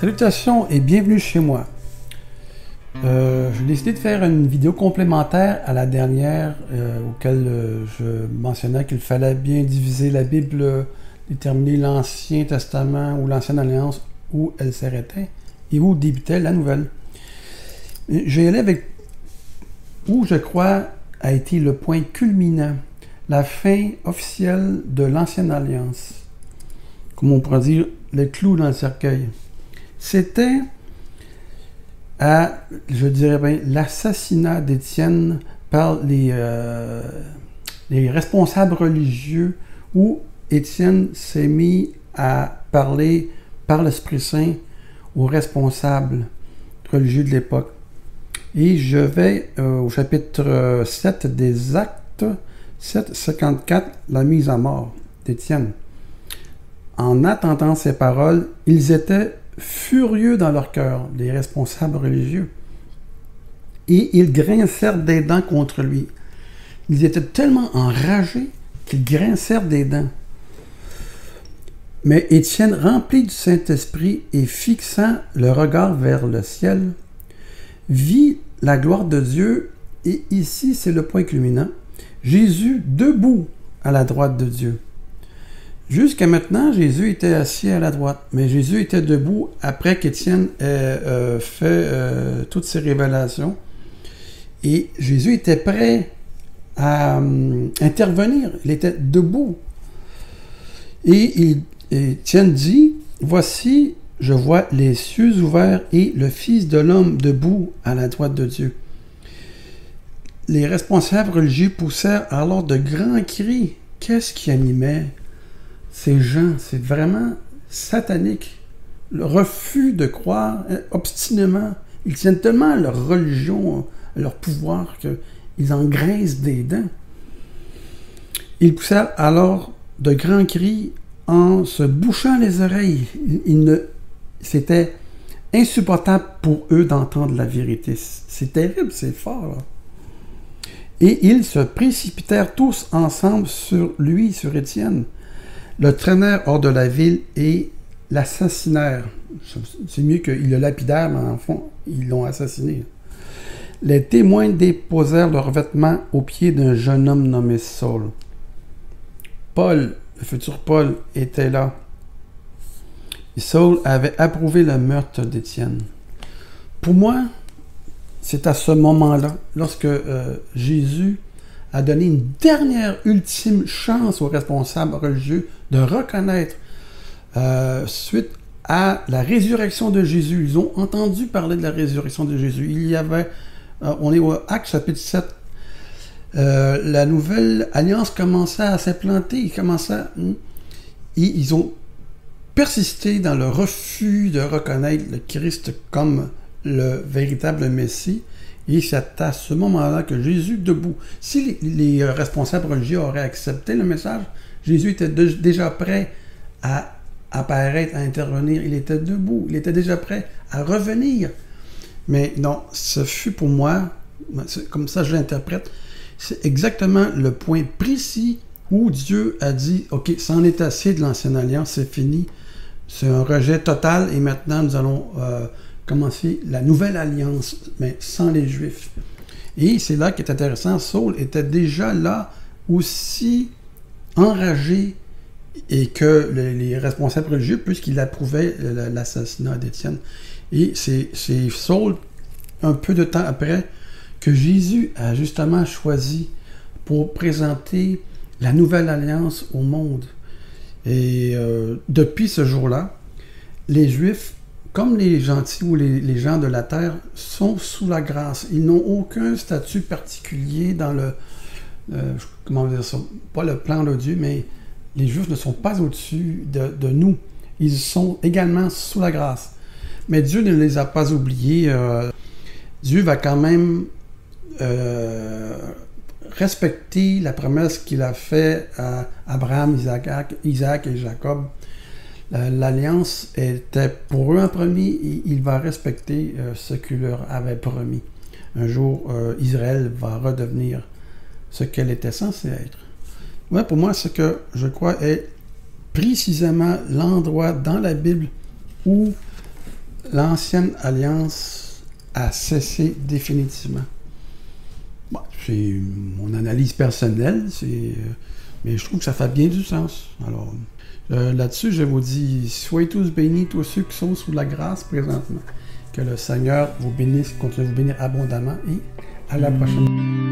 Salutations et bienvenue chez moi. Euh, J'ai décidé de faire une vidéo complémentaire à la dernière, euh, auquel euh, je mentionnais qu'il fallait bien diviser la Bible, déterminer l'Ancien Testament ou l'Ancienne Alliance où elle s'arrêtait et où débutait la Nouvelle. Je vais aller avec où je crois a été le point culminant, la fin officielle de l'Ancienne Alliance. Comme on pourrait dire, le clou dans le cercueil. C'était à, je dirais bien, l'assassinat d'Étienne par les, euh, les responsables religieux où Étienne s'est mis à parler par l'Esprit Saint aux responsables religieux de l'époque. Et je vais euh, au chapitre 7 des Actes, 7, 54, la mise à mort d'Étienne. En attendant ces paroles, ils étaient furieux dans leur cœur, les responsables religieux. Et ils grincèrent des dents contre lui. Ils étaient tellement enragés qu'ils grincèrent des dents. Mais Étienne, rempli du Saint-Esprit et fixant le regard vers le ciel, vit la gloire de Dieu, et ici c'est le point culminant, Jésus debout à la droite de Dieu. Jusqu'à maintenant, Jésus était assis à la droite, mais Jésus était debout après qu'Étienne ait euh, fait euh, toutes ses révélations. Et Jésus était prêt à euh, intervenir. Il était debout. Et, Étienne dit, Voici, je vois les cieux ouverts et le Fils de l'homme debout à la droite de Dieu. Les responsables religieux poussèrent alors de grands cris. Qu'est-ce qui animait ces gens, c'est vraiment satanique. Le refus de croire hein, obstinément. Ils tiennent tellement à leur religion, à leur pouvoir, qu'ils en graissent des dents. Ils poussèrent alors de grands cris en se bouchant les oreilles. c'était insupportable pour eux d'entendre la vérité. C'est terrible, c'est fort. Et ils se précipitèrent tous ensemble sur lui, sur Étienne le traînèrent hors de la ville et l'assassinèrent. C'est mieux qu'ils le lapidèrent, mais en fond, ils l'ont assassiné. Les témoins déposèrent leurs vêtements aux pieds d'un jeune homme nommé Saul. Paul, le futur Paul, était là. Saul avait approuvé le meurtre d'Étienne. Pour moi, c'est à ce moment-là, lorsque euh, Jésus a donné une dernière ultime chance aux responsables religieux de reconnaître, euh, suite à la résurrection de Jésus, ils ont entendu parler de la résurrection de Jésus. Il y avait, euh, on est au Acte chapitre 7, euh, la nouvelle alliance commençait à s'implanter, ils hmm, ils ont persisté dans le refus de reconnaître le Christ comme le véritable Messie. Et c'est à ce moment-là que Jésus, debout, si les, responsables religieux auraient accepté le message, Jésus était déjà prêt à apparaître, à intervenir. Il était debout. Il était déjà prêt à revenir. Mais non, ce fut pour moi, comme ça je l'interprète, c'est exactement le point précis où Dieu a dit, OK, c'en est assez de l'ancienne alliance, c'est fini. C'est un rejet total et maintenant nous allons... Euh, commencer la nouvelle alliance, mais sans les Juifs. Et c'est là qui est intéressant, Saul était déjà là aussi enragé et que les, responsables religieux, puisqu'il approuvait l'assassinat d'Étienne. Et c'est Saul, un peu de temps après, que Jésus a justement choisi pour présenter la nouvelle alliance au monde. Et euh, depuis ce jour-là, les Juifs comme les gentils ou les, gens de la terre sont sous la grâce, ils n'ont aucun statut particulier dans le, euh, comment dire pas le plan de Dieu, mais les juifs ne sont pas au-dessus de, nous. Ils sont également sous la grâce. Mais Dieu ne les a pas oubliés. Euh, Dieu va quand même euh, respecter la promesse qu'il a faite à Abraham, Isaac et Jacob l'alliance était pour eux un premier et il va respecter euh, ce qu'il leur avait promis. Un jour, euh, Israël va redevenir ce qu'elle était censée être. Ouais, pour moi, ce que je crois est précisément l'endroit dans la Bible où l'ancienne alliance a cessé définitivement. c'est mon analyse personnelle, euh, mais je trouve que ça fait bien du sens. Alors, euh, là-dessus, je vous dis, soyez tous bénis, tous ceux qui sont sous la grâce présentement. Que le Seigneur vous bénisse, continue de vous bénir abondamment et à la prochaine.